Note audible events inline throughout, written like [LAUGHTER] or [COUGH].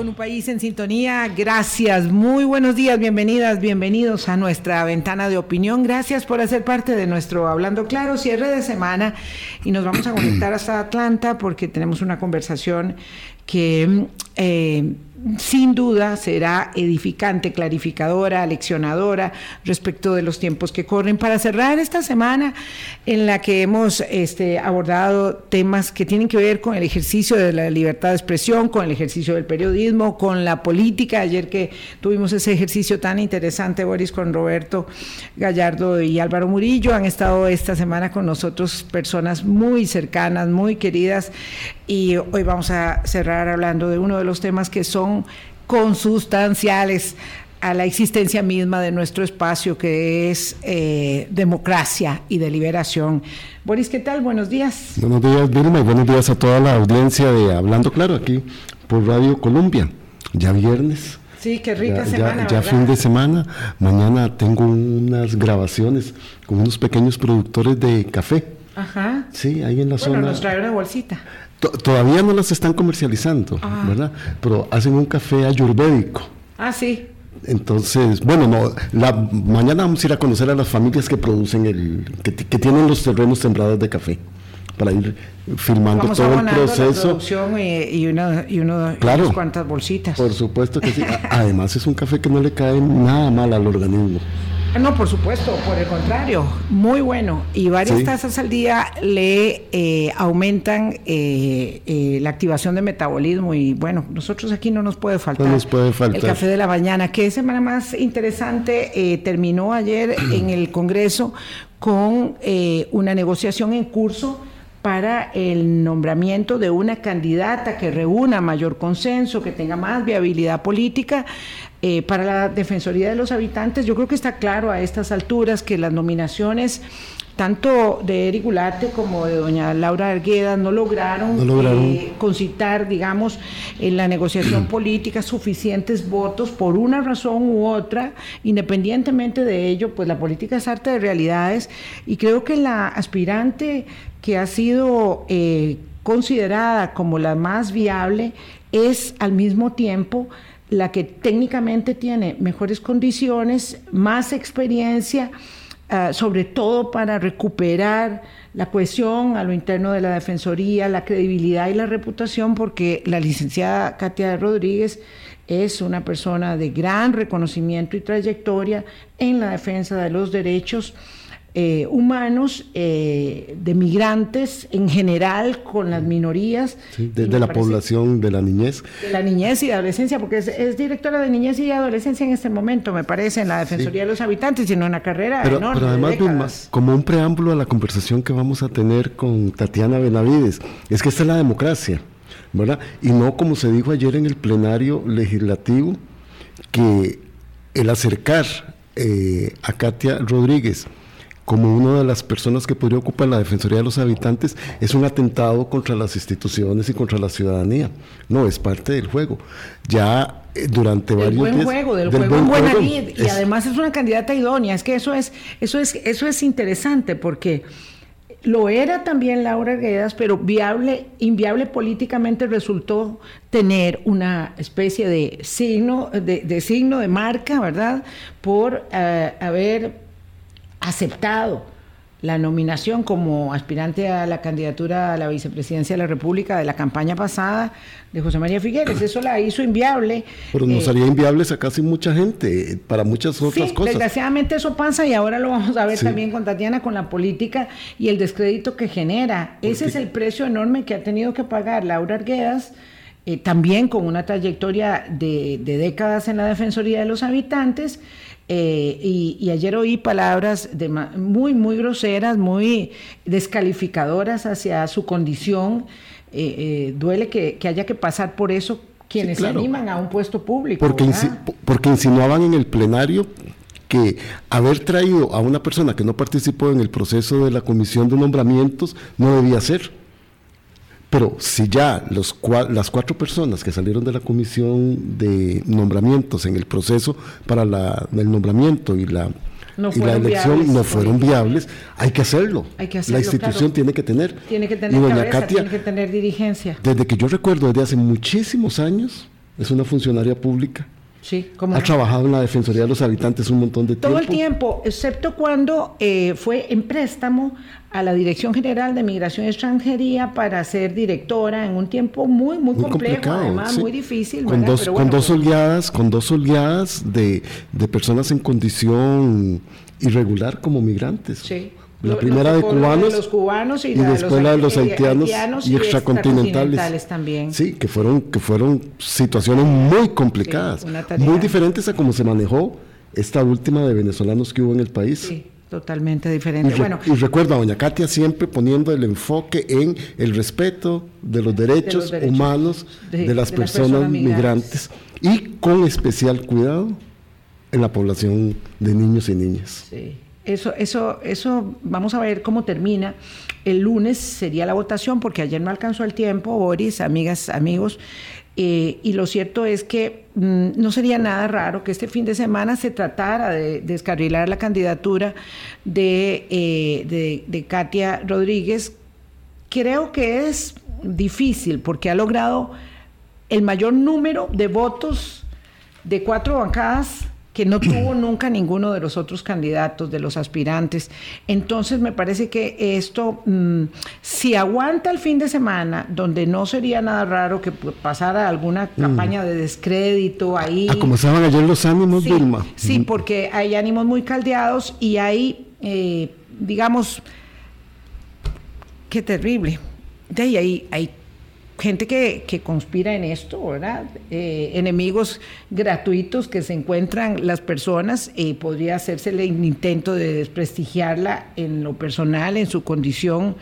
con un país en sintonía. Gracias, muy buenos días, bienvenidas, bienvenidos a nuestra ventana de opinión. Gracias por hacer parte de nuestro Hablando Claro, cierre de semana y nos vamos a conectar hasta Atlanta porque tenemos una conversación que eh, sin duda será edificante, clarificadora, leccionadora respecto de los tiempos que corren. Para cerrar esta semana en la que hemos este, abordado temas que tienen que ver con el ejercicio de la libertad de expresión, con el ejercicio del periodismo, con la política. Ayer que tuvimos ese ejercicio tan interesante, Boris, con Roberto Gallardo y Álvaro Murillo, han estado esta semana con nosotros personas muy cercanas, muy queridas, y hoy vamos a cerrar hablando de uno de los temas que son consustanciales a la existencia misma de nuestro espacio que es eh, democracia y deliberación. Boris, ¿qué tal? Buenos días. Buenos días, Vilma, y buenos días a toda la audiencia de Hablando Claro aquí por Radio Colombia. Ya viernes. Sí, qué rica semana. Ya, ya fin de semana. Mañana tengo unas grabaciones con unos pequeños productores de café. Ajá. Sí, ahí en la bueno, zona. nos trae una bolsita. Todavía no las están comercializando, Ah. ¿verdad? Pero hacen un café ayurvédico. Ah, sí. Entonces, bueno, no, la, mañana vamos a ir a conocer a las familias que producen el, que, que tienen los terrenos sembrados de café, para ir filmando Vamos todo el la proceso. y, y, una, y, uno, y Claro. unas cuantas bolsitas. Por supuesto que sí. Además es un café que no le cae nada mal al organismo. Ah, No, por supuesto, por el contrario, muy bueno. Y varias Sí. tazas al día le eh, aumentan eh, eh, la activación de metabolismo. Y bueno, nosotros aquí no nos puede faltar. No nos puede faltar. El café de la mañana. Qué semana más interesante. eh, terminó ayer [CLEARS THROAT] en el Congreso con eh, una negociación en curso para el nombramiento de una candidata que reúna mayor consenso, que tenga más viabilidad política eh, para la Defensoría de los Habitantes. Yo creo que está claro a estas alturas que las nominaciones tanto de Eric Gularte como de doña Laura Arguedas no lograron, No lograron. eh, concitar, digamos, en la negociación [CLEARS THROAT] política suficientes votos por una razón u otra, independientemente de ello, pues la política es arte de realidades y creo que la aspirante que ha sido eh, considerada como la más viable es al mismo tiempo la que técnicamente tiene mejores condiciones, más experiencia, ah, sobre todo para recuperar la cohesión a lo interno de la Defensoría, la credibilidad y la reputación, porque la licenciada Katia Rodríguez es una persona de gran reconocimiento y trayectoria en la defensa de los derechos eh, humanos, eh, de migrantes en general, con las minorías. ¿sí? Y De, me de la población, de la niñez. de la niñez y de adolescencia, porque es, es directora de niñez y adolescencia en este momento, me parece, en la Defensoría de los Habitantes, sino una carrera Pero, enorme. pero de además, décadas. como un preámbulo a la conversación que vamos a tener con Tatiana Benavides, es que esta es la democracia, ¿verdad? Y no como se dijo ayer en el plenario legislativo, que el acercar eh, a Katia Rodríguez como una de las personas que podría ocupar la Defensoría de los Habitantes es un atentado contra las instituciones y contra la ciudadanía. No, es parte del juego. Ya eh, durante varios buen días... juego, del, del juego en buen juego, y es- además es una candidata idónea, es que eso es, eso es, eso es interesante porque lo era también Laura Guedas, pero viable, inviable políticamente resultó tener una especie de signo, de, de signo de marca, ¿verdad? Por eh, haber aceptado la nominación como aspirante a la candidatura a la vicepresidencia de la República de la campaña pasada de José María Figueres. Eso la hizo inviable. Pero nos Eh, haría inviables a casi mucha gente, para muchas otras sí, cosas. desgraciadamente eso pasa y ahora lo vamos a ver Sí. también con Tatiana, con la política y el descrédito que genera. Ese es el precio enorme que ha tenido que pagar Laura Arguedas, eh, también con una trayectoria de, de décadas en la Defensoría de los Habitantes. Eh, y, y ayer oí palabras de muy, muy groseras, muy descalificadoras hacia su condición. Eh, eh, duele que, que haya que pasar por eso quienes claro. se animan a un puesto público. Porque, ¿verdad? insi- porque insinuaban en el plenario que haber traído a una persona que no participó en el proceso de la comisión de nombramientos no debía ser. Pero si ya los, cua- las cuatro personas que salieron de la comisión de nombramientos en el proceso para la, el nombramiento y la, No y la elección viables no fueron viables, hay que hacerlo. Hay que hacerlo, la institución claro. tiene que tener. Tiene que Y doña cabeza, Katia, tiene que tener dirigencia. desde que yo recuerdo, desde hace muchísimos años, es una funcionaria pública. Sí, ha trabajado en la Defensoría de los Habitantes un montón de tiempo. Todo el tiempo, excepto cuando eh, fue en préstamo a la Dirección General de Migración y Extranjería para ser directora en un tiempo muy, muy, complejo, además muy difícil. Con dos, con dos oleadas, con dos oleadas de, de personas en condición irregular como migrantes. Sí. La primera de cubanos, los cubanos y, después la de los haitianos, y, extracontinentales. también. Sí, que fueron, que fueron situaciones muy complicadas, muy diferentes a cómo se manejó esta última de venezolanos que hubo en el país. Sí, totalmente diferente. Y, bueno, y recuerda, doña Katia siempre poniendo el enfoque en el respeto de los derechos, humanos de, las personas migrantes y con especial cuidado en la población de niños y niñas. Sí. Eso, eso, eso, vamos a ver cómo termina. El lunes sería la votación, porque ayer no alcanzó el tiempo, Boris, amigas, amigos. Eh, y lo cierto es que mm, no sería nada raro que este fin de semana se tratara de descarrilar la candidatura de, eh, de, de Katia Rodríguez. Creo que es difícil porque ha logrado el mayor número de votos de cuatro bancadas que no tuvo nunca ninguno de los otros candidatos, de los aspirantes. Entonces me parece que esto, mm, si aguanta el fin de semana, donde no sería nada raro que pasara alguna mm. campaña de descrédito ahí. Ah, como estaban ayer los ánimos, sí, Vilma. Sí, porque hay ánimos muy caldeados y hay, eh, digamos, qué terrible. De ahí hay, hay gente que, conspira en esto, ¿verdad? Eh, enemigos gratuitos que se encuentran las personas, y podría hacerse el intento de desprestigiarla en lo personal, en su condición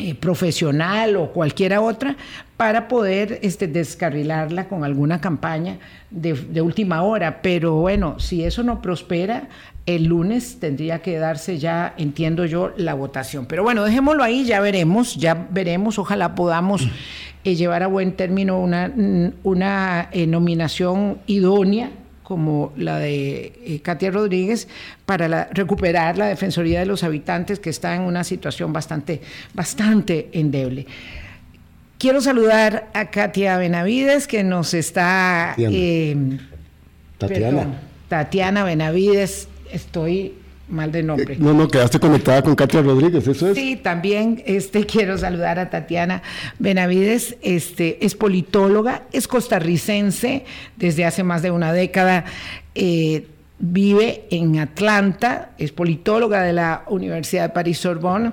eh, profesional o cualquiera otra, para poder este, descarrilarla con alguna campaña de, última hora. Pero bueno, si eso no prospera, el lunes tendría que darse ya, entiendo yo, la votación. Pero bueno, dejémoslo ahí, ya veremos, ya veremos, ojalá podamos eh, llevar a buen término una, una eh, nominación idónea como la de eh, Katia Rodríguez para recuperar la Defensoría de los Habitantes que está en una situación bastante, bastante endeble. Quiero saludar a Katia Benavides que nos está... Tatiana. Tatiana Benavides estoy mal de nombre. No, no, quedaste conectada con Katia Rodríguez, eso es. Sí, también este, [LAUGHS] quiero saludar a Tatiana Benavides, este, es politóloga, es costarricense desde hace más de una década. Eh, vive en Atlanta, es politóloga de la Universidad de París-Sorbonne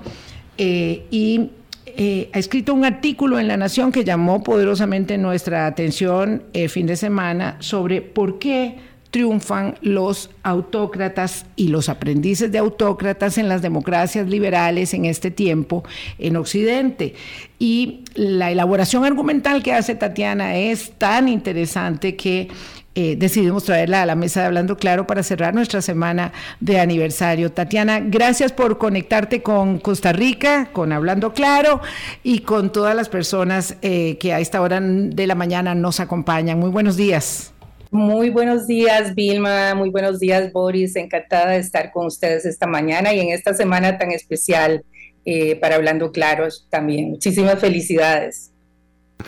eh, y eh, ha escrito un artículo en La Nación que llamó poderosamente nuestra atención el fin de semana sobre por qué triunfan los autócratas y los aprendices de autócratas en las democracias liberales en este tiempo en Occidente. Y la elaboración argumental que hace Tatiana es tan interesante que eh, decidimos traerla a la mesa de Hablando Claro para cerrar nuestra semana de aniversario. Tatiana, gracias por conectarte con Costa Rica, con Hablando Claro y con todas las personas eh, que a esta hora de la mañana nos acompañan. Muy buenos días. Muy buenos días, Vilma. Muy buenos días, Boris. Encantada de estar con ustedes esta mañana y en esta semana tan especial eh, para Hablando Claros también. Muchísimas felicidades.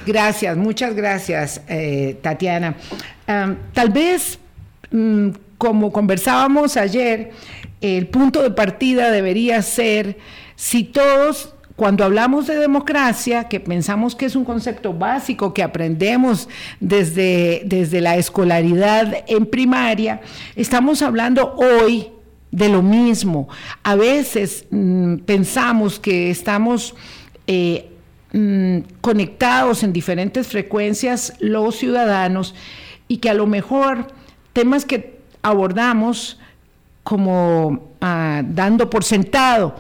Gracias, muchas gracias, eh, Tatiana. tal vez, mm, como conversábamos ayer, el punto de partida debería ser si todos cuando hablamos de democracia, que pensamos que es un concepto básico que aprendemos desde, desde la escolaridad en primaria, estamos hablando hoy de lo mismo. A veces mm, pensamos que estamos eh, mm, conectados en diferentes frecuencias los ciudadanos y que a lo mejor temas que abordamos como ah, dando por sentado,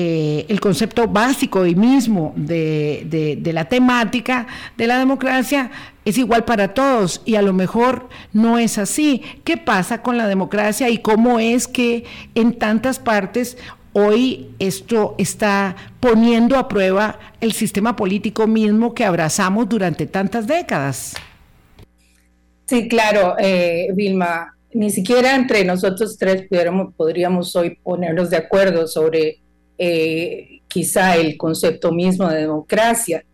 eh, el concepto básico y mismo de, la temática de la democracia es igual para todos y a lo mejor no es así. ¿Qué pasa con la democracia y cómo es que en tantas partes hoy esto está poniendo a prueba el sistema político mismo que abrazamos durante tantas décadas? Sí, claro, eh, Vilma. Ni siquiera entre nosotros tres podríamos hoy ponernos de acuerdo sobre eh, quizá el concepto mismo de democracia.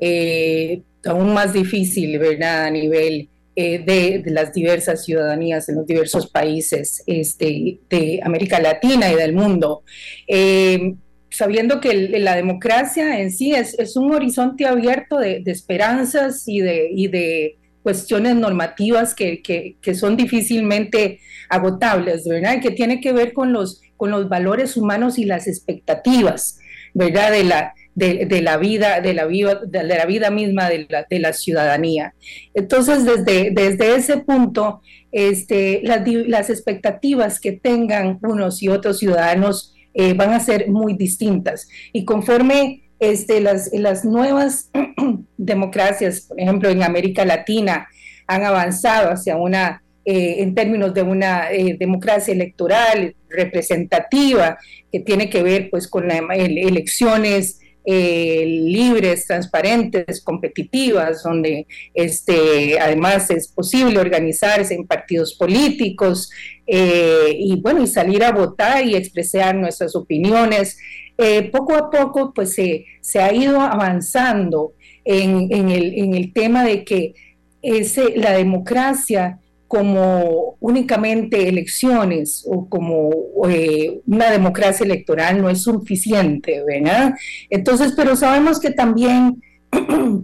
Eh, aún más difícil, ¿verdad? A nivel eh, de, las diversas ciudadanías en los diversos países este, de América Latina y del mundo. Sabiendo que la democracia en sí es, un horizonte abierto de, esperanzas y de, cuestiones normativas que, que, que, son difícilmente agotables, ¿verdad? Que tiene que ver con los, con los valores humanos y las expectativas, ¿verdad? De la, de, la vida, de la de la vida misma de la, de la ciudadanía. Entonces, desde, desde ese punto, este, las, las expectativas que tengan unos y otros ciudadanos eh, van a ser muy distintas. Y conforme este, las, las nuevas [CLEARS THROAT] democracias, por ejemplo, en América Latina, han avanzado hacia una, eh, en términos de una eh, democracia electoral representativa, que tiene que ver pues con las elecciones eh, libres, transparentes, competitivas, donde este, además es posible organizarse en partidos políticos y bueno, y salir a votar y expresar nuestras opiniones. Poco a poco pues se, se ha ido avanzando en, en, el, en el tema de que ese, la democracia como únicamente elecciones o como eh, una democracia electoral no es suficiente, ¿verdad? Entonces, pero sabemos que también [CLEARS THROAT]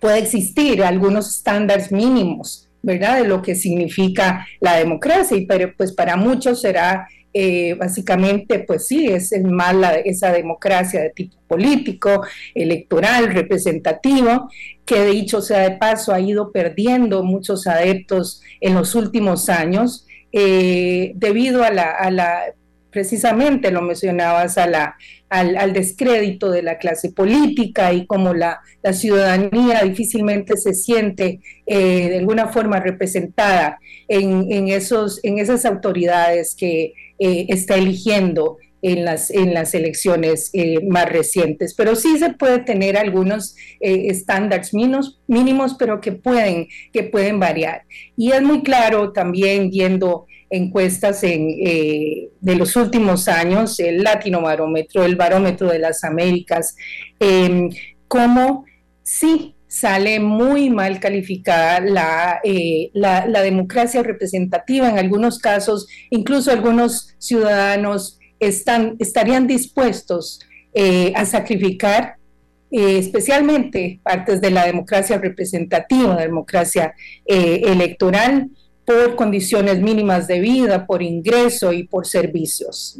puede existir algunos estándares mínimos, ¿verdad? De lo que significa la democracia, y pero pues para muchos será eh, básicamente, pues sí, es, más esa democracia de tipo político, electoral, representativo, que dicho sea de paso ha ido perdiendo muchos adeptos en los últimos años eh, debido a la, precisamente lo mencionabas, a la, al, descrédito de la clase política y como la, ciudadanía difícilmente se siente eh, de alguna forma representada en, esos, en esas autoridades que eh, está eligiendo en las, en las elecciones eh, más recientes. Pero sí se puede tener algunos eh, estándares mínimos, pero que pueden, que pueden variar. Y es muy claro también viendo encuestas en, de los últimos años, el Latino Barómetro, el Barómetro de las Américas, em, cómo sí sale muy mal calificada eh, la, la, democracia representativa. En algunos casos, incluso algunos ciudadanos están, estarían dispuestos eh, a sacrificar eh, especialmente partes de la democracia representativa, democracia electoral, por condiciones mínimas de vida, por ingreso y por servicios.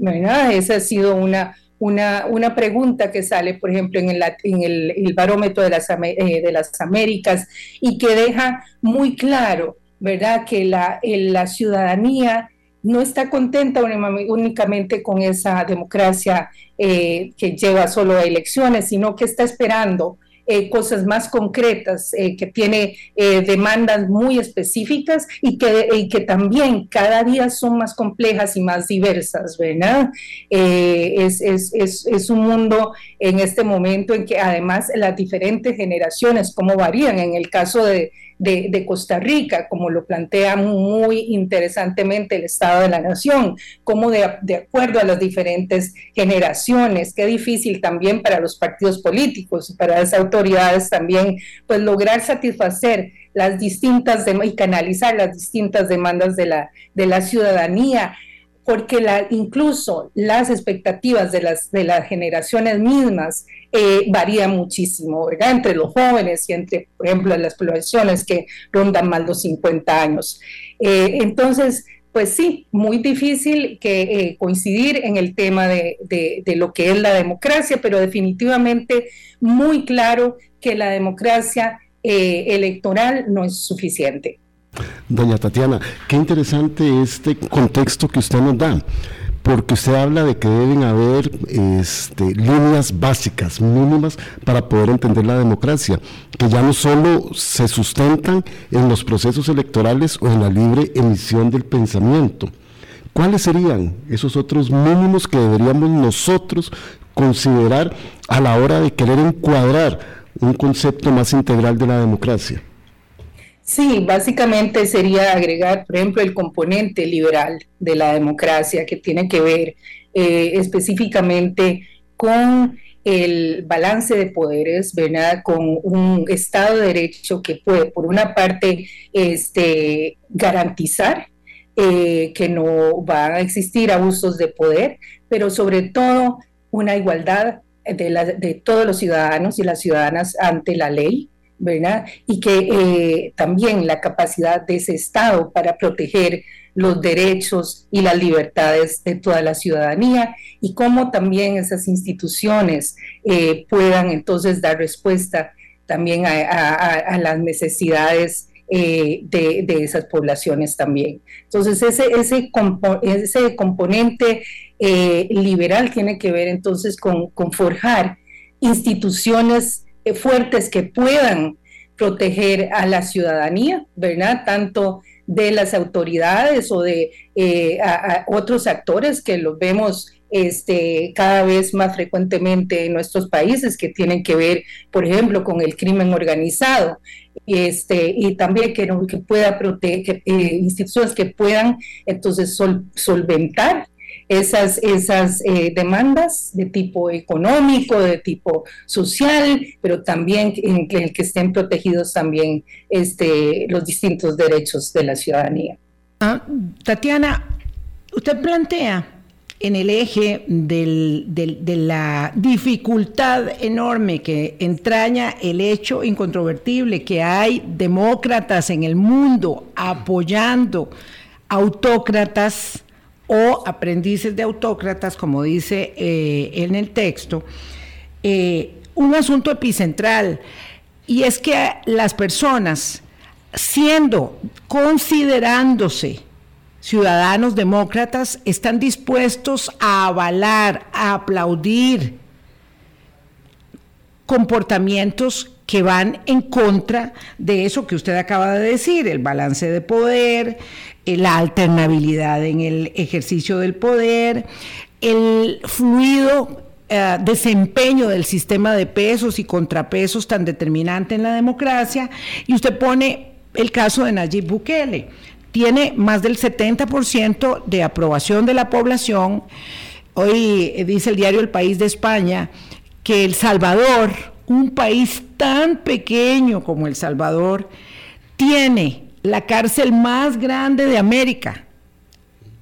Esa ha sido una una, una pregunta que sale, por ejemplo, en el, barómetro de las, eh, de las Américas y que deja muy claro, ¿verdad?, que la, la ciudadanía no está contenta únicamente con esa democracia eh, que lleva solo a elecciones, sino que está esperando eh, cosas más concretas, eh, que tiene eh, demandas muy específicas y que, que también cada día son más complejas y más diversas, ¿verdad? Es, es, es, es, un mundo en este momento en que además las diferentes generaciones, cómo varían, en el caso de, de, Costa Rica, como lo plantea muy interesantemente el Estado de la Nación, como de, de acuerdo a las diferentes generaciones, qué difícil también para los partidos políticos y para las autoridades también, pues lograr satisfacer las distintas y canalizar las distintas demandas de la, de la ciudadanía porque la, incluso las expectativas de las, de las generaciones mismas eh, varían muchísimo, ¿verdad? Entre los jóvenes y entre, por ejemplo, las poblaciones que rondan más los 50 años. Eh, entonces, pues sí, muy difícil que eh, coincidir en el tema de, de, lo que es la democracia, pero definitivamente muy claro que la democracia electoral no es suficiente. Doña Tatiana, qué interesante este contexto que usted nos da, porque usted habla de que deben haber este, líneas básicas, mínimas, para poder entender la democracia, que ya no solo se sustentan en los procesos electorales o en la libre emisión del pensamiento. ¿Cuáles serían esos otros mínimos que deberíamos nosotros considerar a la hora de querer encuadrar un concepto más integral de la democracia? Sí, básicamente sería agregar, por ejemplo, el componente liberal de la democracia que tiene que ver eh, específicamente con el balance de poderes, ¿verdad? Con un Estado de Derecho que puede, por una parte, este, garantizar eh, que no van a existir abusos de poder, pero sobre todo una igualdad de, de todos los ciudadanos y las ciudadanas ante la ley, Y que eh, también la capacidad de ese Estado para proteger los derechos y las libertades de toda la ciudadanía y cómo también esas instituciones eh, puedan entonces dar respuesta también a, las necesidades eh, de, esas poblaciones también. Entonces ese, ese, componente liberal tiene que ver entonces con forjar instituciones fuertes que puedan proteger a la ciudadanía, ¿verdad? Tanto de las autoridades o de eh, otros actores que los vemos este, cada vez más frecuentemente en nuestros países que tienen que ver, por ejemplo, con el crimen organizado. Este, y también que, que pueda proteger, eh, instituciones que puedan entonces solventar esas, esas eh, demandas de tipo económico, de tipo social, pero también en el que estén protegidos también este, los distintos derechos de la ciudadanía. Ah, Tatiana, usted plantea en el eje de la dificultad enorme que entraña el hecho incontrovertible que hay demócratas en el mundo apoyando autócratas o aprendices de autócratas, como dice eh, en el texto, eh, un asunto epicentral, y es que las personas, siendo, considerándose ciudadanos demócratas, están dispuestos a avalar, a aplaudir comportamientos que van en contra de eso que usted acaba de decir, el balance de poder, eh, la alternabilidad en el ejercicio del poder, el fluido eh, desempeño del sistema de pesos y contrapesos tan determinante en la democracia, y usted pone el caso de Nayib Bukele. Tiene más del 70% de aprobación de la población. Hoy eh, dice el diario El País de España que El Salvador, un país tan pequeño como El Salvador, tiene la cárcel más grande de América.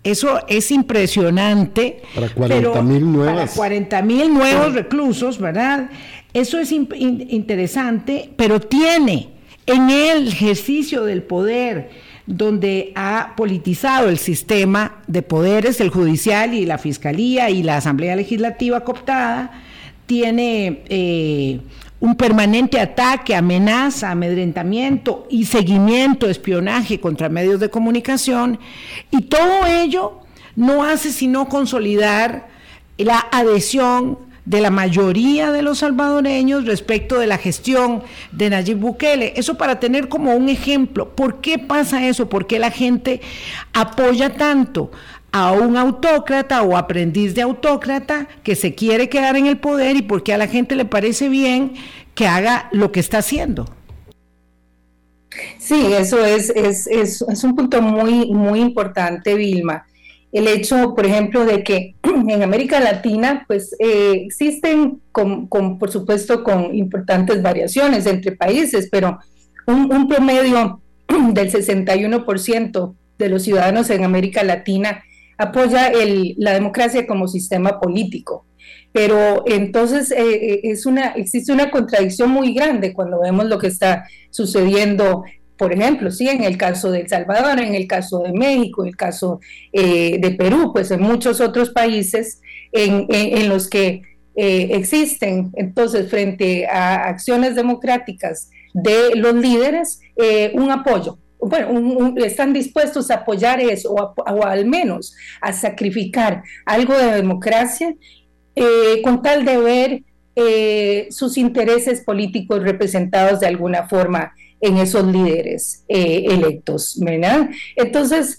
Eso es impresionante. Para 40 mil nuevas. Para 40 mil nuevos reclusos, ¿verdad? Eso es interesante, pero tiene en el ejercicio del poder, donde ha politizado el sistema de poderes, el judicial y la fiscalía y la Asamblea Legislativa cooptada, tiene eh, un permanente ataque, amenaza, amedrentamiento y seguimiento, espionaje contra medios de comunicación, y todo ello no hace sino consolidar la adhesión de la mayoría de los salvadoreños respecto de la gestión de Nayib Bukele. Eso para tener como un ejemplo. ¿Por qué pasa eso? ¿Por qué la gente apoya tanto a un autócrata o aprendiz de autócrata que se quiere quedar en el poder y porque a la gente le parece bien que haga lo que está haciendo. Sí, eso es, es, es, un punto muy, muy importante, Vilma. El hecho, por ejemplo, de que [CLEARS THROAT] en América Latina, pues eh, existen, con, por supuesto, con importantes variaciones entre países, pero un, un promedio [CLEARS THROAT] del 61% de los ciudadanos en América Latina apoya el, la democracia como sistema político. Pero entonces eh, eh, es una, existe una contradicción muy grande cuando vemos lo que está sucediendo por ejemplo, sí, en el caso de El Salvador, en el caso de México, en el caso eh, de Perú, pues en muchos otros países en, en, los que existen, entonces, frente a acciones democráticas de los líderes, un apoyo bueno, están dispuestos a apoyar eso o, al menos a sacrificar algo de democracia eh, con tal de ver eh, sus intereses políticos representados de alguna forma en esos líderes eh, electos, ¿verdad? Entonces,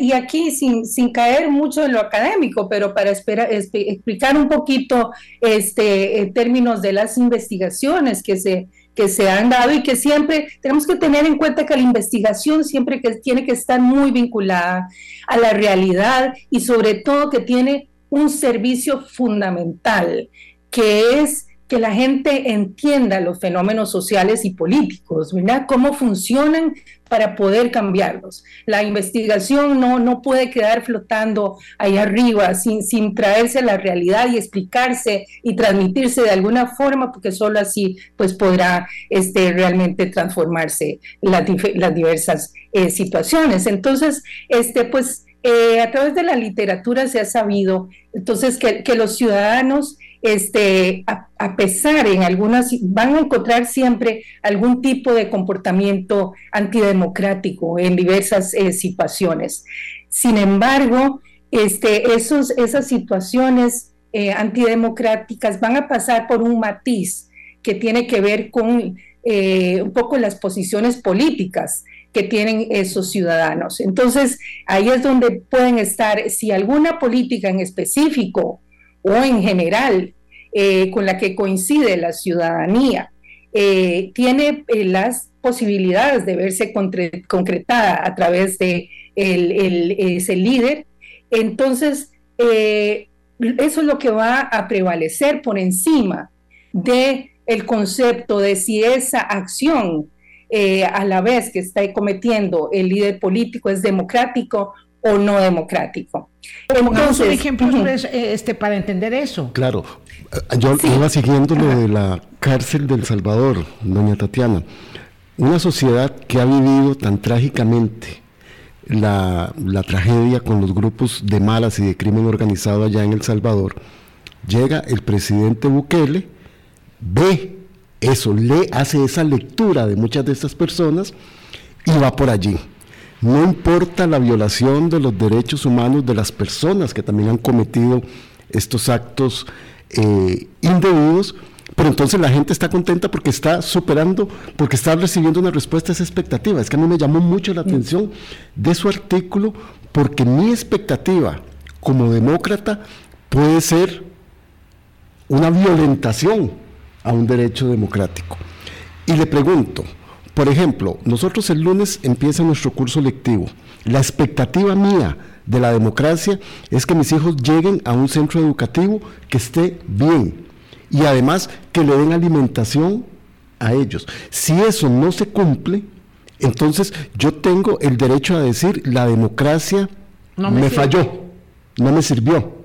y aquí sin, sin, caer mucho en lo académico, pero para explicar un poquito este, en términos de las investigaciones que se que se han dado y que siempre tenemos que tener en cuenta que la investigación siempre que tiene que estar muy vinculada a la realidad y sobre todo que tiene un servicio fundamental que es que la gente entienda los fenómenos sociales y políticos, ¿verdad? Cómo funcionan para poder cambiarlos. La investigación no, no puede quedar flotando ahí arriba sin, sin traerse a la realidad y explicarse y transmitirse de alguna forma, porque solo así pues podrá este, realmente transformarse las, las diversas eh, situaciones. Entonces, este, pues eh, a través de la literatura se ha sabido entonces que, que los ciudadanos este, a, pesar en algunas, van a encontrar siempre algún tipo de comportamiento antidemocrático en diversas eh, situaciones. Sin embargo, este, esos, esas situaciones eh, antidemocráticas van a pasar por un matiz que tiene que ver con eh, un poco las posiciones políticas que tienen esos ciudadanos. Entonces, ahí es donde pueden estar, si alguna política en específico o en general eh, con la que coincide la ciudadanía, eh, tiene eh, las posibilidades de verse concretada a través de ese líder, entonces eso es lo que va a prevalecer por encima de el concepto de si esa acción a la vez que está cometiendo el líder político es democrático o no democrático. Pongamos un ejemplo este, para entender eso. Claro, yo iba siguiendo lo de la cárcel del Salvador, doña Tatiana. Una sociedad que ha vivido tan trágicamente la, la tragedia con los grupos de malas y de crimen organizado allá en El Salvador, llega el presidente Bukele, ve eso, le hace esa lectura de muchas de estas personas y va por allí no importa la violación de los derechos humanos de las personas que también han cometido estos actos eh, indebidos, pero entonces la gente está contenta porque está superando, porque está recibiendo una respuesta a esa expectativa. Es que a mí me llamó mucho la atención de su artículo porque mi expectativa como demócrata puede ser una violentación a un derecho democrático. Y le pregunto, por ejemplo, nosotros el lunes empieza nuestro curso lectivo. La expectativa mía de la democracia es que mis hijos lleguen a un centro educativo que esté bien y además que le den alimentación a ellos. Si eso no se cumple, entonces yo tengo el derecho a decir la democracia me, falló, no me sirvió.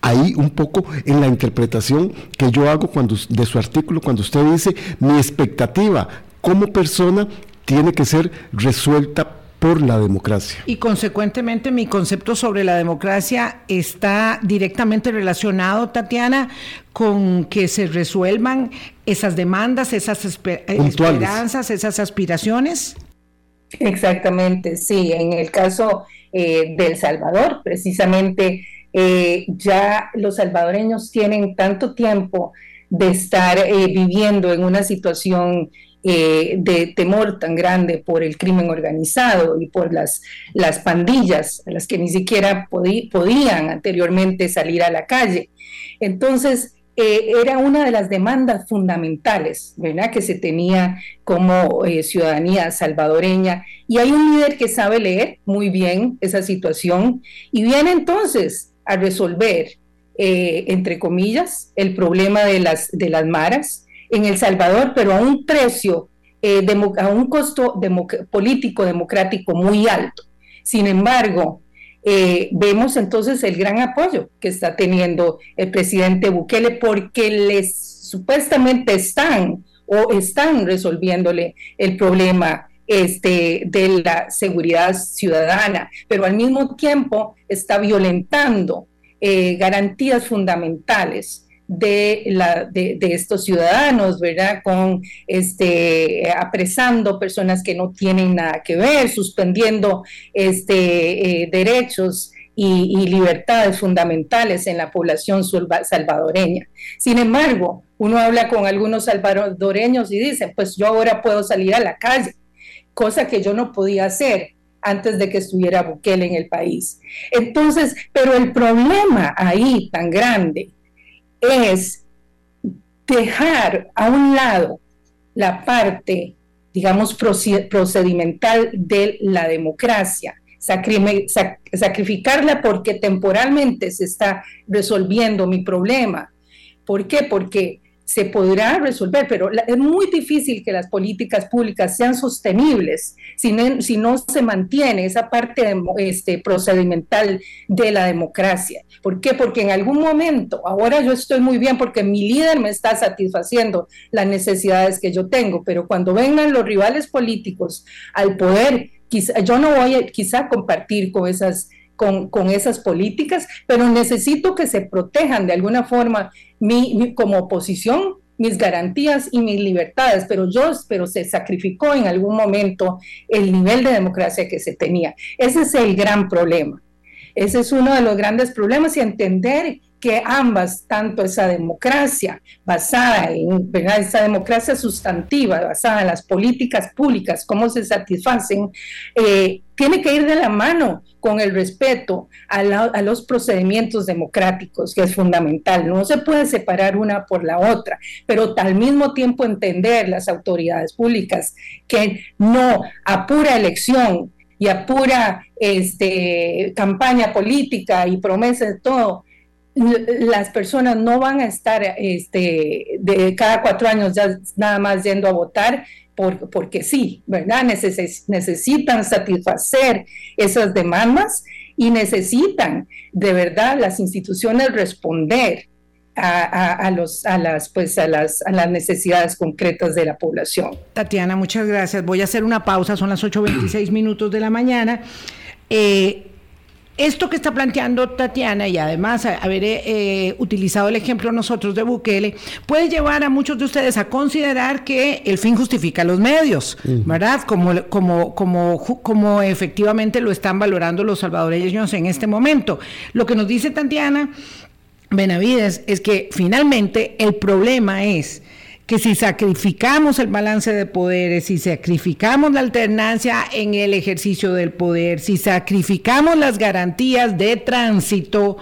Ahí un poco en la interpretación que yo hago cuando, de su artículo, cuando usted dice mi expectativa como persona tiene que ser resuelta por la democracia. Y consecuentemente mi concepto sobre la democracia está directamente relacionado, Tatiana, con que se resuelvan esas demandas, esas esperanzas, esas aspiraciones. Exactamente, sí. En el caso eh, del Salvador, precisamente, eh, ya los salvadoreños tienen tanto tiempo de estar eh, viviendo en una situación eh, de temor tan grande por el crimen organizado y por las, las pandillas, las que ni siquiera podían anteriormente salir a la calle. Entonces, eh, era una de las demandas fundamentales ¿verdad? que se tenía como eh, ciudadanía salvadoreña. Y hay un líder que sabe leer muy bien esa situación y viene entonces a resolver, entre comillas, el problema de las, de las maras, en El Salvador, pero a un precio, eh, a un costo político democrático muy alto. Sin embargo, eh, vemos entonces el gran apoyo que está teniendo el presidente Bukele porque les supuestamente están o están resolviéndole el problema este, de la seguridad ciudadana, pero al mismo tiempo está violentando eh, garantías fundamentales de, la, de, estos ciudadanos, ¿verdad? Con este, apresando personas que no tienen nada que ver, suspendiendo este, eh, derechos y, libertades fundamentales en la población salvadoreña. Sin embargo, uno habla con algunos salvadoreños y dicen, pues yo ahora puedo salir a la calle, cosa que yo no podía hacer antes de que estuviera Bukele en el país. Entonces, pero el problema ahí tan grande es dejar a un lado la parte, digamos, procedimental de la democracia, sacrificarla porque temporalmente se está resolviendo mi problema, ¿Por qué? Porque se podrá resolver, pero es muy difícil que las políticas públicas sean sostenibles si no, se mantiene esa parte este, procedimental de la democracia. ¿Por qué? Porque en algún momento, ahora yo estoy muy bien porque mi líder me está satisfaciendo las necesidades que yo tengo, pero cuando vengan los rivales políticos al poder, quizá, yo no voy a quizá compartir con esas con, esas políticas, pero necesito que se protejan de alguna forma mi, como oposición mis garantías y mis libertades, pero yo, pero se sacrificó en algún momento el nivel de democracia que se tenía. Ese es el gran problema. Ese es uno de los grandes problemas y entender que ambas, tanto esa democracia basada en esa democracia sustantiva, basada en las políticas públicas, cómo se satisfacen, eh, tiene que ir de la mano con el respeto a, los procedimientos democráticos, que es fundamental. No se puede separar una por la otra, pero al mismo tiempo entender las autoridades públicas que no a pura elección y a pura este, campaña política y promesa de todo, las personas no van a estar este, de cada cuatro años ya nada más yendo a votar por, porque sí, ¿verdad? necesitan satisfacer esas demandas y necesitan de verdad las instituciones responder a, los, a, las, pues, a, las, a las necesidades concretas de la población. Tatiana, muchas gracias. Voy a hacer una pausa, son las 8.26 minutos de la mañana. Eh, esto que está planteando Tatiana y además haber eh, utilizado el ejemplo nosotros de Bukele, puede llevar a muchos de ustedes a considerar que el fin justifica los medios, ¿verdad? Como, como, como, como efectivamente lo están valorando los salvadoreños en este momento. Lo que nos dice Tatiana Benavides es que finalmente el problema es que si sacrificamos el balance de poderes, si sacrificamos la alternancia en el ejercicio del poder, si sacrificamos las garantías de tránsito,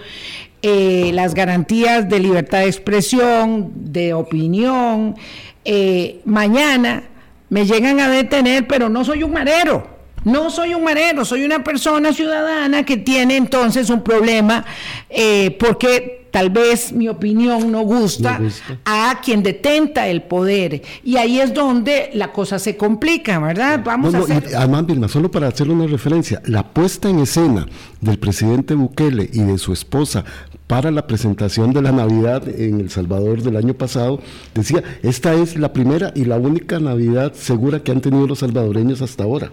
eh, las garantías de libertad de expresión, de opinión, eh, mañana me llegan a detener, pero no soy un marero. No soy un marero, soy una persona ciudadana que tiene entonces un problema eh, porque tal vez mi opinión no gusta, a quien detenta el poder. Y ahí es donde la cosa se complica, ¿verdad? Vamos a hacer... además, Vilma, solo para hacer una referencia, la puesta en escena del presidente Bukele y de su esposa para la presentación de la Navidad en El Salvador del año pasado, decía, esta es la primera y la única Navidad segura que han tenido los salvadoreños hasta ahora.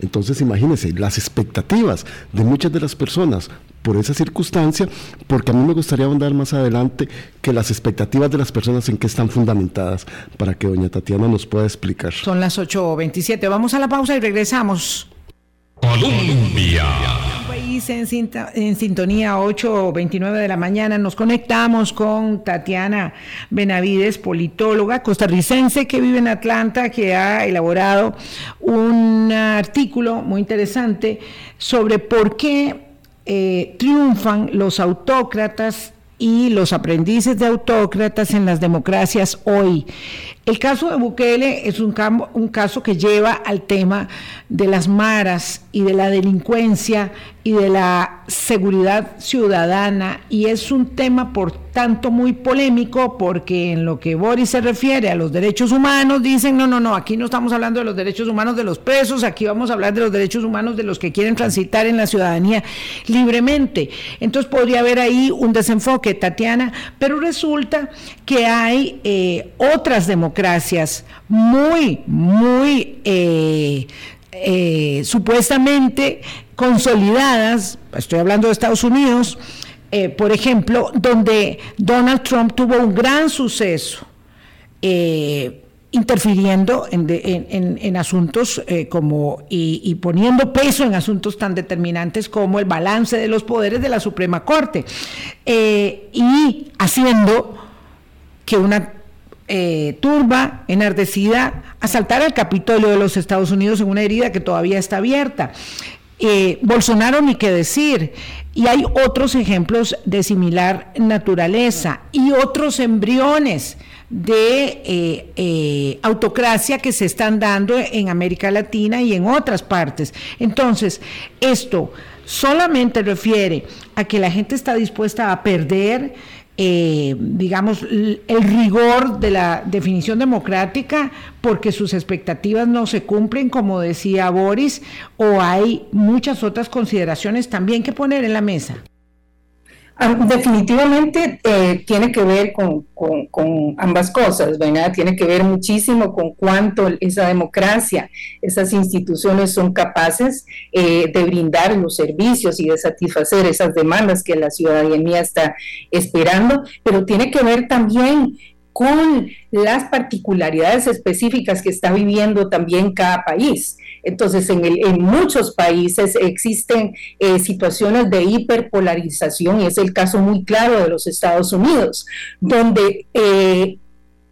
Entonces imagínense las expectativas de muchas de las personas por esa circunstancia, porque a mí me gustaría ahondar más adelante que las expectativas de las personas en qué están fundamentadas, para que doña Tatiana nos pueda explicar. Son las 8.27, vamos a la pausa y regresamos. Colombia. En, en sintonía 8.29 de la mañana. Nos conectamos con Tatiana Benavides, politóloga costarricense que vive en Atlanta, que ha elaborado un artículo muy interesante sobre por qué eh, triunfan los autócratas y los aprendices de autócratas en las democracias hoy. El caso de Bukele es un, caso que lleva al tema de las maras y de la delincuencia y de la seguridad ciudadana y es un tema por tanto muy polémico porque en lo que Boris se refiere a los derechos humanos dicen no, no, no, aquí no estamos hablando de los derechos humanos de los presos, aquí vamos a hablar de los derechos humanos de los que quieren transitar en la ciudadanía libremente. Entonces podría haber ahí un desenfoque, Tatiana, pero resulta que hay eh, otras democracias muy, muy eh, eh, supuestamente consolidadas, estoy hablando de Estados Unidos, eh, por ejemplo, donde Donald Trump tuvo un gran suceso interfiriendo en, asuntos como y, poniendo peso en asuntos tan determinantes como el balance de los poderes de la Suprema Corte y haciendo que una eh, turba, enardecida, asaltar al Capitolio de los Estados Unidos en una herida que todavía está abierta. Eh, Bolsonaro ni qué decir. Y hay otros ejemplos de similar naturaleza y otros embriones de eh, autocracia que se están dando en América Latina y en otras partes. Entonces, esto solamente refiere a que la gente está dispuesta a perder eh, digamos, el rigor de la definición democrática porque sus expectativas no se cumplen, como decía Boris, o hay muchas otras consideraciones también que poner en la mesa? Ah, definitivamente eh, tiene que ver con, ambas cosas, ¿verdad? Tiene que ver muchísimo con cuánto esa democracia, esas instituciones son capaces eh, de brindar los servicios y de satisfacer esas demandas que la ciudadanía está esperando, pero tiene que ver también con las particularidades específicas que está viviendo también cada país. Entonces, en, muchos países existen eh, situaciones de hiperpolarización y es el caso muy claro de los Estados Unidos, donde eh,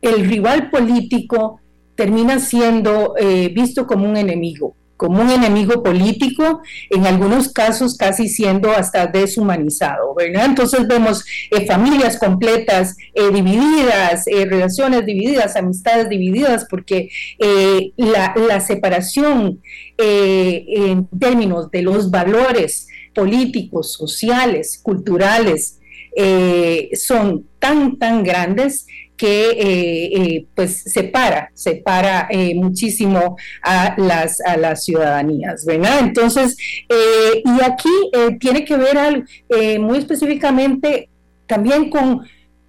el rival político termina siendo eh, visto como un enemigo como un enemigo político, en algunos casos casi siendo hasta deshumanizado. Entonces vemos eh, familias completas eh, divididas, eh, relaciones divididas, amistades divididas, porque la, la, separación en términos de los valores políticos, sociales, culturales, son tan, tan grandes que eh, eh, pues separa, separa eh, muchísimo a las, a las ciudadanías, ¿verdad? Entonces, y aquí tiene que ver muy específicamente también con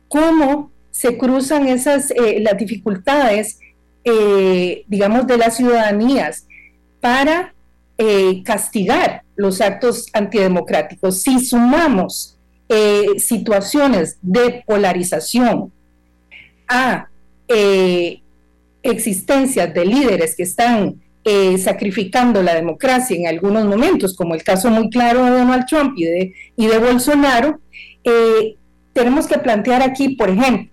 cómo se cruzan esas, las dificultades, digamos, de las ciudadanías para castigar los actos antidemocráticos. Si sumamos situaciones de polarización, a eh, existencias de líderes que están eh, sacrificando la democracia en algunos momentos, como el caso muy claro de Donald Trump y de, y de Bolsonaro, eh, tenemos que plantear aquí, por ejemplo,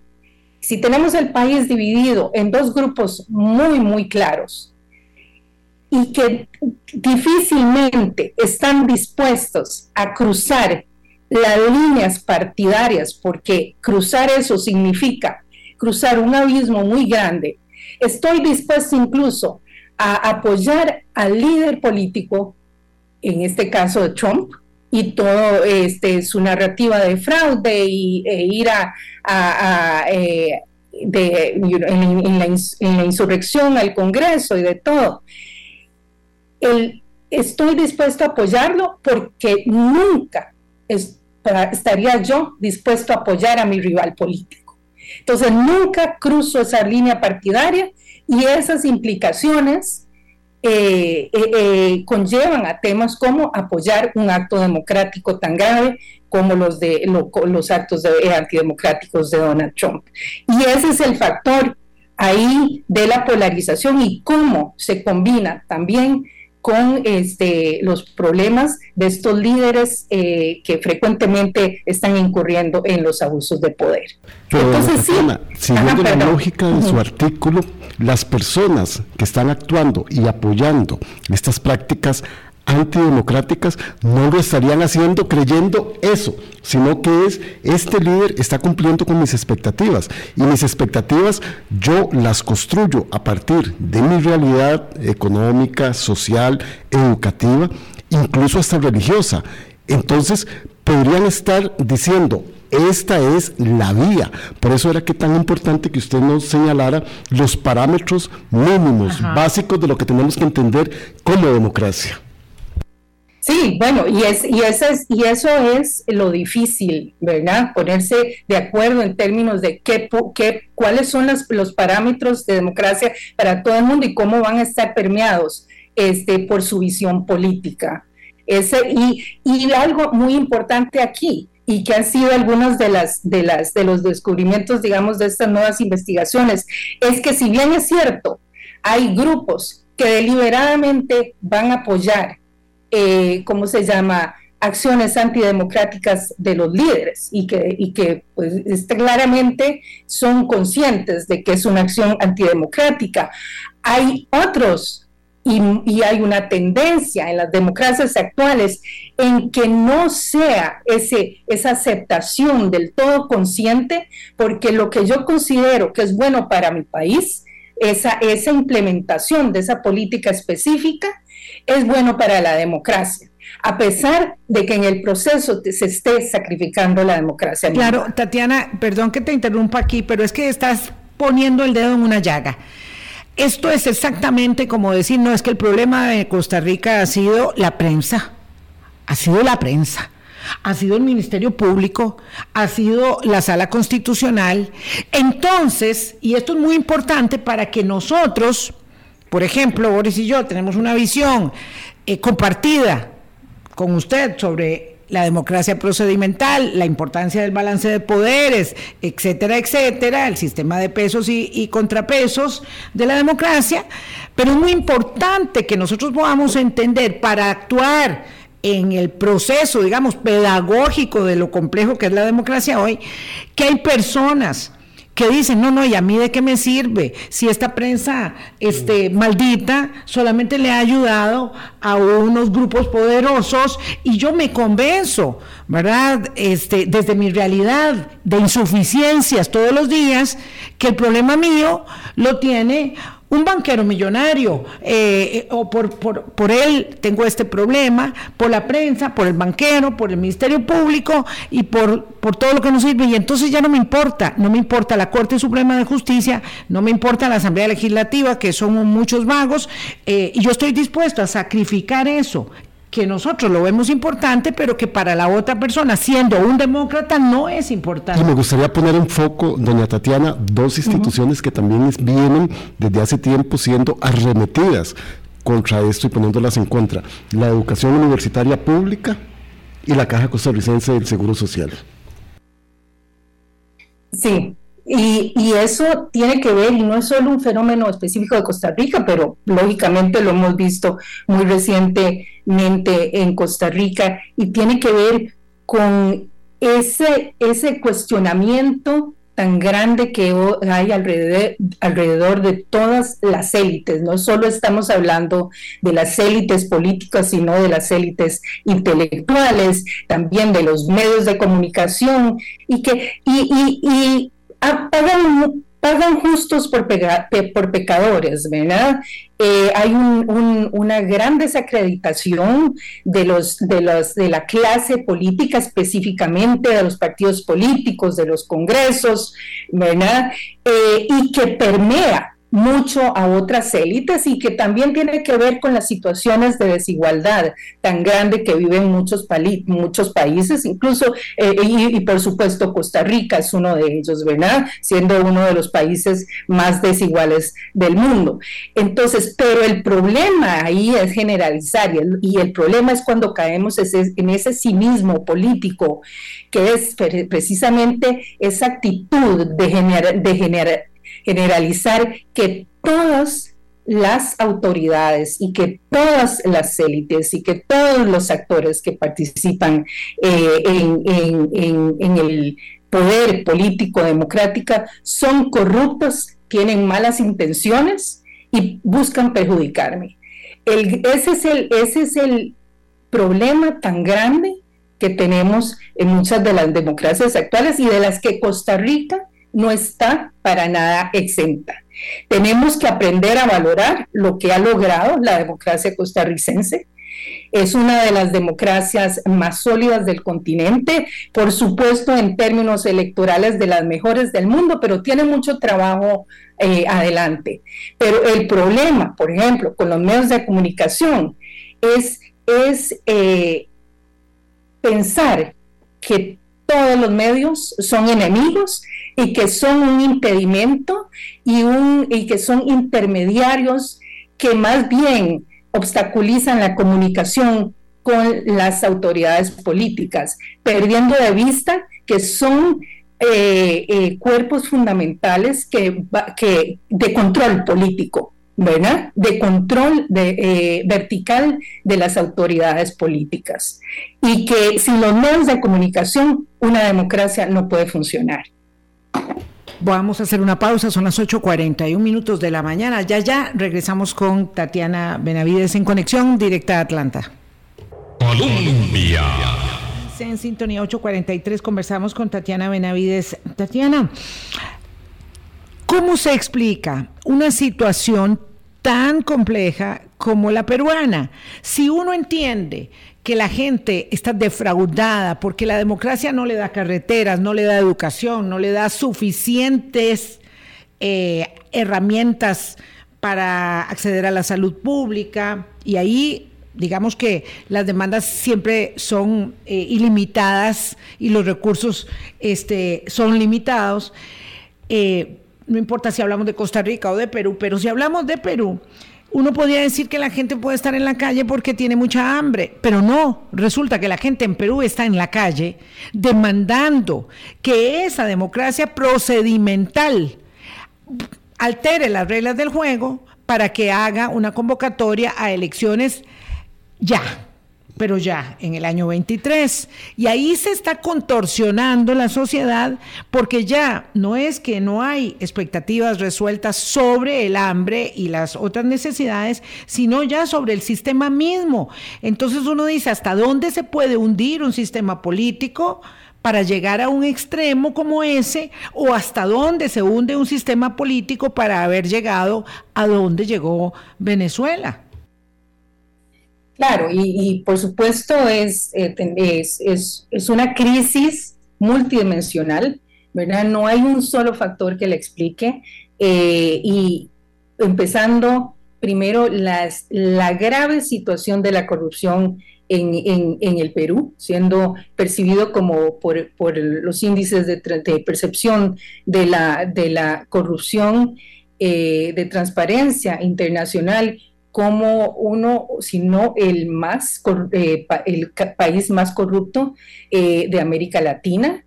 si tenemos el país dividido en dos grupos muy, muy claros y que difícilmente están dispuestos a cruzar las líneas partidarias, porque cruzar eso significa cruzar un abismo muy grande, estoy dispuesto incluso a apoyar al líder político, en este caso Trump, y todo este, su narrativa de fraude y, e ir a, eh, en, la insurrección al Congreso y de todo. estoy dispuesto a apoyarlo porque nunca estaría yo dispuesto a apoyar a mi rival político. Entonces, nunca cruzo esa línea partidaria y esas implicaciones eh, eh, eh, conllevan a temas como apoyar un acto democrático tan grave como los de los actos antidemocráticos de Donald Trump. Y ese es el factor ahí de la polarización y cómo se combina también con este, los problemas de estos líderes eh, que frecuentemente están incurriendo en los abusos de poder. Entonces, sí, siguiendo la lógica de su artículo, las personas que están actuando y apoyando estas prácticas antidemocráticas no lo estarían haciendo creyendo eso, sino que es este líder está cumpliendo con mis expectativas y mis expectativas yo las construyo a partir de mi realidad económica, social, educativa, incluso hasta religiosa. Entonces podrían estar diciendo, esta es la vía. Por eso era que tan importante que usted nos señalara los parámetros mínimos, básicos de lo que tenemos que entender como democracia. Sí, bueno, y, es, y, eso es, y eso es lo difícil, ¿verdad? Ponerse de acuerdo en términos de qué, qué, cuáles son los, parámetros de democracia para todo el mundo y cómo van a estar permeados este, por su visión política. Ese, y, y algo muy importante aquí, y que han sido algunos de las de las de los descubrimientos digamos de estas nuevas investigaciones es que si bien es cierto hay grupos que deliberadamente van a apoyar eh, ¿cómo se llama?, acciones antidemocráticas de los líderes y que, y que pues, claramente son conscientes de que es una acción antidemocrática. Hay otros y, y, hay una tendencia en las democracias actuales en que no sea ese, esa aceptación del todo consciente, porque lo que yo considero que es bueno para mi país, esa, esa implementación de esa política específica, es bueno para la democracia. a pesar de que en el proceso se esté sacrificando la democracia. Claro, Tatiana, perdón que te interrumpa aquí, pero es que estás poniendo el dedo en una llaga. Esto es exactamente como decir, no, es que el problema de Costa Rica ha sido la prensa, ha sido la prensa ha sido el Ministerio Público, ha sido la Sala Constitucional. Entonces, y esto es muy importante para que nosotros, por ejemplo, Boris y yo tenemos una visión eh, compartida con usted sobre la democracia procedimental, la importancia del balance de poderes, etcétera, etcétera, el sistema de pesos y, y, contrapesos de la democracia, pero es muy importante que nosotros podamos entender para actuar en el proceso, digamos, pedagógico de lo complejo que es la democracia hoy, que hay personas que dicen, no, no, ¿y a mí de qué me sirve? Si esta prensa este, maldita solamente le ha ayudado a unos grupos poderosos y yo me convenzo, ¿verdad? Este, desde mi realidad de insuficiencias todos los días, que el problema mío lo tiene un banquero millonario, eh, o por, por, por, él tengo este problema, por la prensa, por el banquero, por el Ministerio Público y por, por todo lo que nos sirve. Y entonces ya no me importa, no me importa la Corte Suprema de Justicia, no me importa la Asamblea Legislativa, que son muchos vagos, eh, y yo estoy dispuesto a sacrificar eso que nosotros lo vemos importante, pero que para la otra persona, siendo un demócrata, no es importante. Y me gustaría poner en foco, doña Tatiana, dos instituciones que también vienen desde hace tiempo siendo arremetidas contra esto y poniéndolas en contra. La educación universitaria pública y la Caja Costarricense del Seguro Social. Sí, y, y, eso tiene que ver, y no es solo un fenómeno específico de Costa Rica, pero lógicamente lo hemos visto muy recientemente en Costa Rica, y tiene que ver con ese, ese cuestionamiento tan grande que hay alrededor, alrededor de todas las élites. No solo estamos hablando de las élites políticas, sino de las élites intelectuales, también de los medios de comunicación, y que y, pagan, pagan justos por, por pecadores, ¿verdad? Eh, hay una gran desacreditación de, los, de, los, de la clase política, específicamente de los partidos políticos, de los congresos, ¿verdad? Eh, y que permea mucho a otras élites y que también tiene que ver con las situaciones de desigualdad tan grande que viven muchos, muchos países, incluso, eh, y, por supuesto Costa Rica es uno de ellos, ¿verdad? Siendo uno de los países más desiguales del mundo. Entonces, pero el problema ahí es generalizar y el, problema es cuando caemos en ese cinismo político que es precisamente esa actitud de, generar de generalizar que todas las autoridades y que todas las élites y que todos los actores que participan eh, en, el poder político democrático son corruptos, tienen malas intenciones y buscan perjudicarme. ese, es el, ese es el problema tan grande que tenemos en muchas de las democracias actuales y de las que Costa Rica no está para nada exenta. Tenemos que aprender a valorar lo que ha logrado la democracia costarricense. Es una de las democracias más sólidas del continente, por supuesto en términos electorales de las mejores del mundo, pero tiene mucho trabajo eh, adelante. Pero el problema, por ejemplo, con los medios de comunicación es, eh, pensar que todos los medios son enemigos y que son un impedimento y, un, y que son intermediarios que más bien obstaculizan la comunicación con las autoridades políticas, perdiendo de vista que son eh, eh, cuerpos fundamentales que, que, de control político, ¿verdad? De control de, eh, vertical de las autoridades políticas. Y que sin los medios de comunicación una democracia no puede funcionar. Vamos a hacer una pausa, son las 8.41 minutos de la mañana. Ya, ya regresamos con Tatiana Benavides en conexión directa a Atlanta. Colombia. En sintonía 8.43 conversamos con Tatiana Benavides. Tatiana, ¿cómo se explica una situación tan compleja como la peruana. Si uno entiende que la gente está defraudada porque la democracia no le da carreteras, no le da educación, no le da suficientes eh, herramientas para acceder a la salud pública y ahí digamos que las demandas siempre son eh, ilimitadas y los recursos este, son limitados. Eh, no importa si hablamos de Costa Rica o de Perú, pero si hablamos de Perú, uno podría decir que la gente puede estar en la calle porque tiene mucha hambre, pero no, resulta que la gente en Perú está en la calle demandando que esa democracia procedimental altere las reglas del juego para que haga una convocatoria a elecciones ya pero ya en el año 23. Y ahí se está contorsionando la sociedad porque ya no es que no hay expectativas resueltas sobre el hambre y las otras necesidades, sino ya sobre el sistema mismo. Entonces uno dice, ¿hasta dónde se puede hundir un sistema político? para llegar a un extremo como ese o hasta dónde se hunde un sistema político para haber llegado a donde llegó Venezuela. Claro, y, por supuesto eh, es, es, es, una crisis multidimensional, ¿verdad? No hay un solo factor que la explique. Eh, y empezando primero las, la grave situación de la corrupción en, en, el Perú, siendo percibido como por, por los índices de, percepción de la, de la corrupción eh, de transparencia internacional como uno, si no el más, eh, el país más corrupto eh, de América Latina.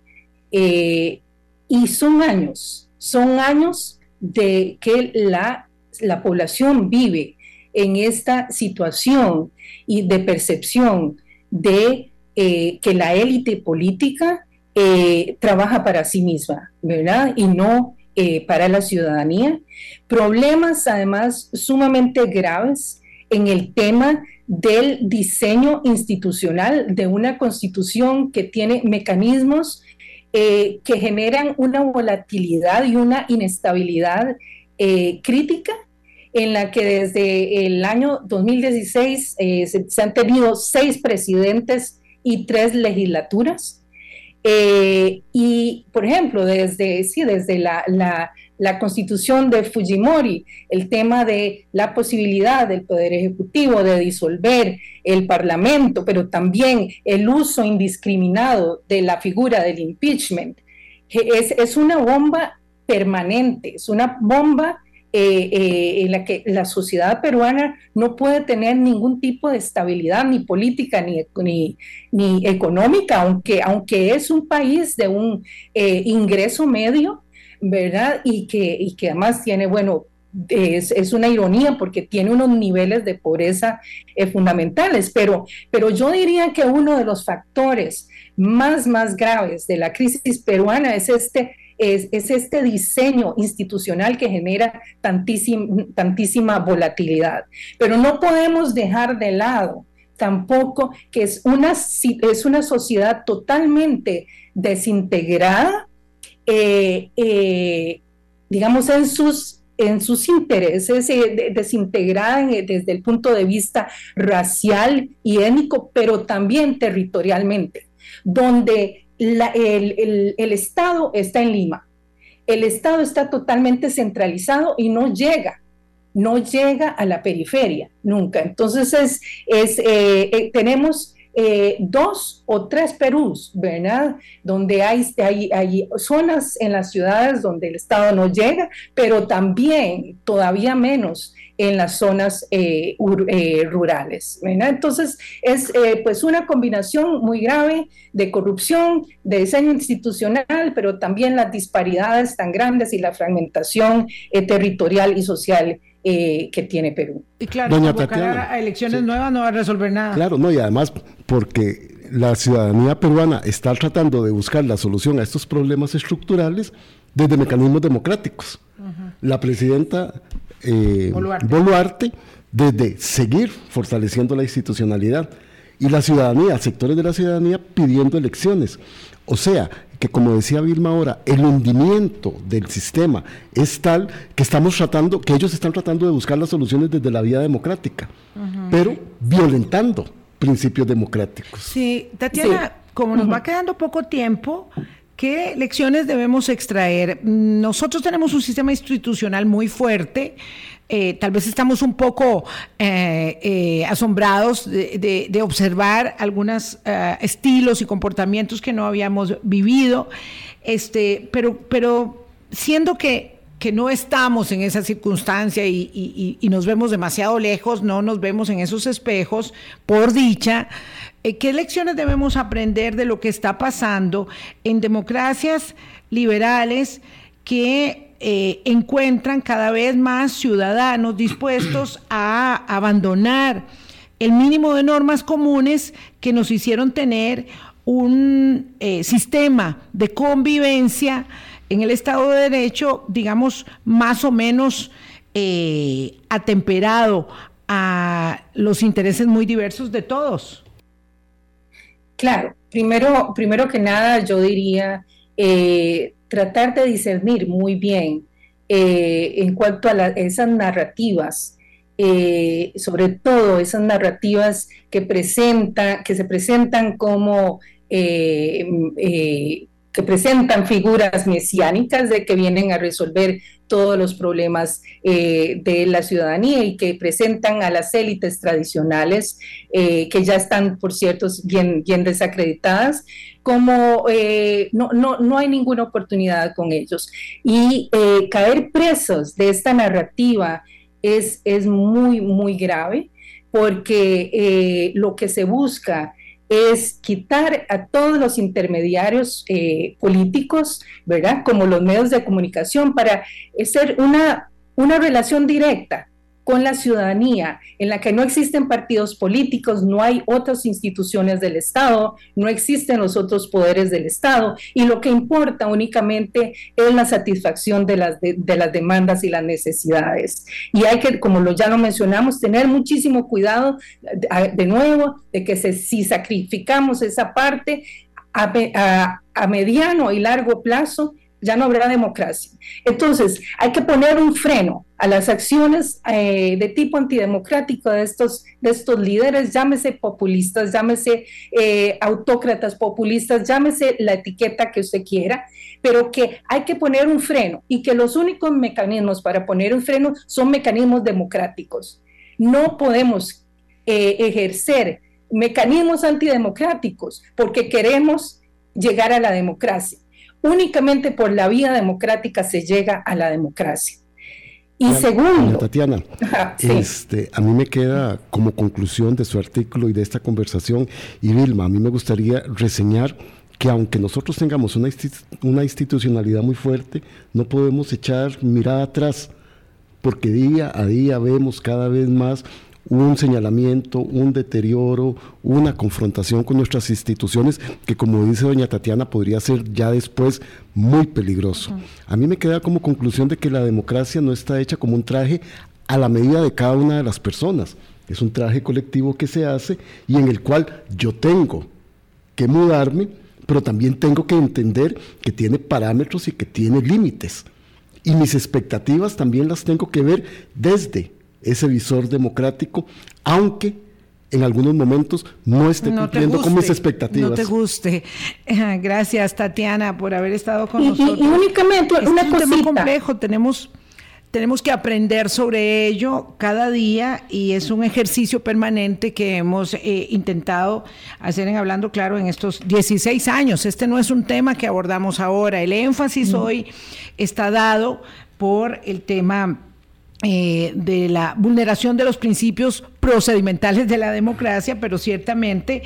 Eh, y son años, son años de que la, la población vive en esta situación y de percepción de que la élite política trabaja para sí misma, ¿verdad? Y no eh, para la ciudadanía. Problemas además sumamente graves en el tema del diseño institucional de una constitución que tiene mecanismos eh, que generan una volatilidad y una inestabilidad eh, crítica en la que desde el año 2016 se, se, han tenido seis presidentes y tres legislaturas. Eh, y, por ejemplo, desde, sí, desde la, la, constitución de Fujimori, el tema de la posibilidad del Poder Ejecutivo de disolver el Parlamento, pero también el uso indiscriminado de la figura del impeachment, es, es una bomba permanente, es una bomba eh, eh, en la que la sociedad peruana no puede tener ningún tipo de estabilidad ni política ni, ni, económica, aunque, aunque es un país de un eh, ingreso medio, ¿verdad? Y que, y que además tiene, bueno, es, es, una ironía porque tiene unos niveles de pobreza fundamentales, pero, pero yo diría que uno de los factores más, más graves de la crisis peruana es este es, este diseño institucional que genera tantísima volatilidad. Pero no podemos dejar de lado tampoco que es una, es una sociedad totalmente desintegrada, eh, eh, digamos, en sus, en sus intereses, eh, desintegrada desde el punto de vista racial y étnico, pero también territorialmente, donde el, Estado está en Lima. El Estado está totalmente centralizado y no llega, no llega a la periferia nunca. Entonces es, es eh, eh, tenemos eh, dos o tres Perús, ¿verdad? Donde hay, hay, zonas en las ciudades donde el Estado no llega, pero también todavía menos en las zonas eh, eh, rurales. Entonces, es eh, pues una combinación muy grave de corrupción, de diseño institucional, pero también las disparidades tan grandes y la fragmentación territorial y social que tiene Perú. Y claro, Doña a elecciones nuevas no va a resolver nada. Claro, no, y además porque la ciudadanía peruana está tratando de buscar la solución a estos problemas estructurales desde mecanismos democráticos. La presidenta eh, Boluarte. desde seguir fortaleciendo la institucionalidad y la ciudadanía, sectores de la ciudadanía pidiendo elecciones. O sea, que como decía Vilma ahora, el hundimiento del sistema es tal que estamos tratando, que ellos están tratando de buscar las soluciones desde la vía democrática, pero violentando principios democráticos. Sí, Tatiana, como nos va quedando poco tiempo, ¿qué lecciones debemos extraer? Nosotros tenemos un sistema institucional muy fuerte. Eh, tal vez estamos un poco eh, eh, asombrados de, observar algunos estilos y comportamientos que no habíamos vivido, este, pero, pero siendo que que no estamos en esa circunstancia y, nos vemos demasiado lejos, no nos vemos en esos espejos, por dicha, ¿qué lecciones debemos aprender de lo que está pasando en democracias liberales que eh, encuentran cada vez más ciudadanos dispuestos [CLEARS THROAT] a abandonar el mínimo de normas comunes que nos hicieron tener un eh, sistema de convivencia en el Estado de Derecho, digamos, más o menos eh, atemperado a los intereses muy diversos de todos. Claro, primero, primero que nada yo diría eh, tratar de discernir muy bien eh, en cuanto a esas narrativas, sobre todo esas narrativas que, presenta, que se presentan como que presentan figuras mesiánicas de que vienen a resolver todos los problemas eh, de la ciudadanía y que presentan a las élites tradicionales, eh, que ya están, por cierto, bien, bien desacreditadas, como eh, no, no, no, hay ninguna oportunidad con ellos. Y caer presos de esta narrativa es, es muy, muy grave porque lo que se busca es quitar a todos los intermediarios eh, políticos, ¿verdad? Como los medios de comunicación para hacer una, una relación directa con la ciudadanía, en la que no existen partidos políticos, no hay otras instituciones del Estado, no existen los otros poderes del Estado, y lo que importa únicamente es la satisfacción de las, de, las demandas y las necesidades. Y hay que, como ya lo mencionamos, tener muchísimo cuidado, de, nuevo, de que si sacrificamos esa parte a mediano y largo plazo, ya no habrá democracia. Entonces, hay que poner un freno a las acciones eh, de tipo antidemocrático de estos, de estos líderes, llámese populistas, llámese eh, autócratas populistas, llámese la etiqueta que usted quiera, pero que hay que poner un freno y que los únicos mecanismos para poner un freno son mecanismos democráticos. No podemos eh, ejercer mecanismos antidemocráticos porque queremos llegar a la democracia únicamente por la vía democrática se llega a la democracia. Y segundo, Tatiana, este, a mí me queda como conclusión de su artículo y de esta conversación, y Vilma, a mí me gustaría reseñar que aunque nosotros tengamos una, una institucionalidad muy fuerte, no podemos echar mirada atrás, porque día a día vemos cada vez más un señalamiento, un deterioro, una confrontación con nuestras instituciones que como dice doña Tatiana podría ser ya después muy peligroso. A mí me queda como conclusión de que la democracia no está hecha como un traje a la medida de cada una de las personas. Es un traje colectivo que se hace y en el cual yo tengo que mudarme, pero también tengo que entender que tiene parámetros y que tiene límites. Y mis expectativas también las tengo que ver desde ese visor democrático, aunque en algunos momentos no esté cumpliendo con mis expectativas. No te guste. [LAUGHS] Gracias, Tatiana, por haber estado con nosotros. Y, únicamente es un tema complejo, tenemos tenemos que aprender sobre ello cada día y es un ejercicio permanente que hemos eh, intentado hacer en Hablando Claro en estos 16 años. Este no es un tema que abordamos ahora. El énfasis hoy está dado por el tema eh, de la vulneración de los principios procedimentales de la democracia, pero ciertamente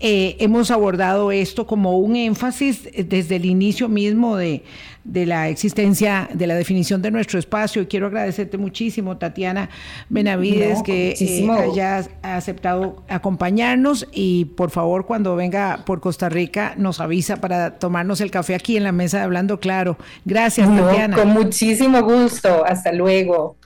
eh, hemos abordado esto como un énfasis desde el inicio mismo de, la existencia, de la definición de nuestro espacio. Y quiero agradecerte muchísimo, Tatiana Benavides, que eh, hayas aceptado acompañarnos y por favor cuando venga por Costa Rica nos avisa para tomarnos el café aquí en la mesa de Hablando Claro. Gracias, Tatiana. Con muchísimo gusto. Hasta luego.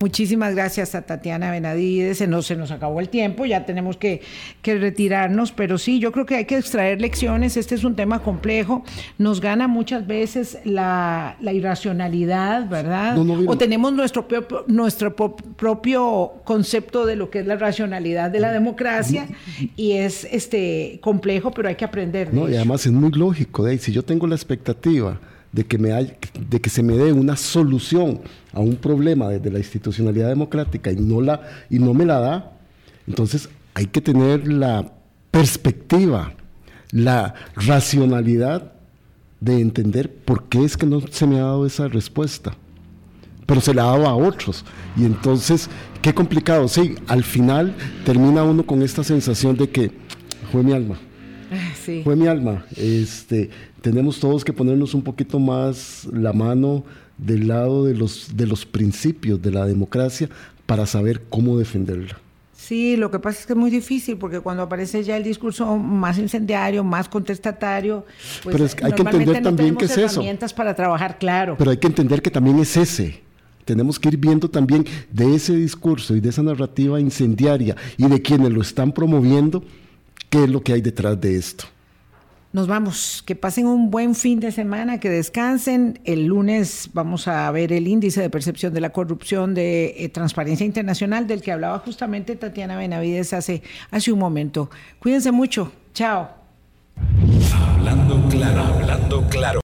Muchísimas gracias a Tatiana Benavides. Se nos, se nos acabó el tiempo, ya tenemos que, que, retirarnos, pero sí, yo creo que hay que extraer lecciones. Este es un tema complejo. Nos gana muchas veces la, la irracionalidad, ¿verdad? No, no, o tenemos nuestro, propio, nuestro propio concepto de lo que es la racionalidad de la democracia y es este complejo, pero hay que aprender. De no, y además es muy lógico, de si yo tengo la expectativa de que, me hay, de que se me dé una solución a un problema desde la institucionalidad democrática y no, la, y no me la da, entonces hay que tener la perspectiva, la racionalidad de entender por qué es que no se me ha dado esa respuesta. Pero se la ha dado a otros. Y entonces, qué complicado. Sí, al final termina uno con esta sensación de que fue mi alma. [LAUGHS] Sí. Fue mi alma. Este, tenemos todos que ponernos un poquito más la mano del lado de los, de los principios de la democracia para saber cómo defenderla. Sí, lo que pasa es que es muy difícil porque cuando aparece ya el discurso más incendiario, más contestatario, pues pero es que hay que entender también que es eso. herramientas para trabajar claro. Pero hay que entender que también es ese. Tenemos que ir viendo también de ese discurso y de esa narrativa incendiaria y de quienes lo están promoviendo, qué es lo que hay detrás de esto. Nos vamos, que pasen un buen fin de semana, que descansen. El lunes vamos a ver el índice de percepción de la corrupción de eh, Transparencia Internacional del que hablaba justamente Tatiana Benavides hace, hace un momento. Cuídense mucho. Chao. Hablando claro, hablando claro.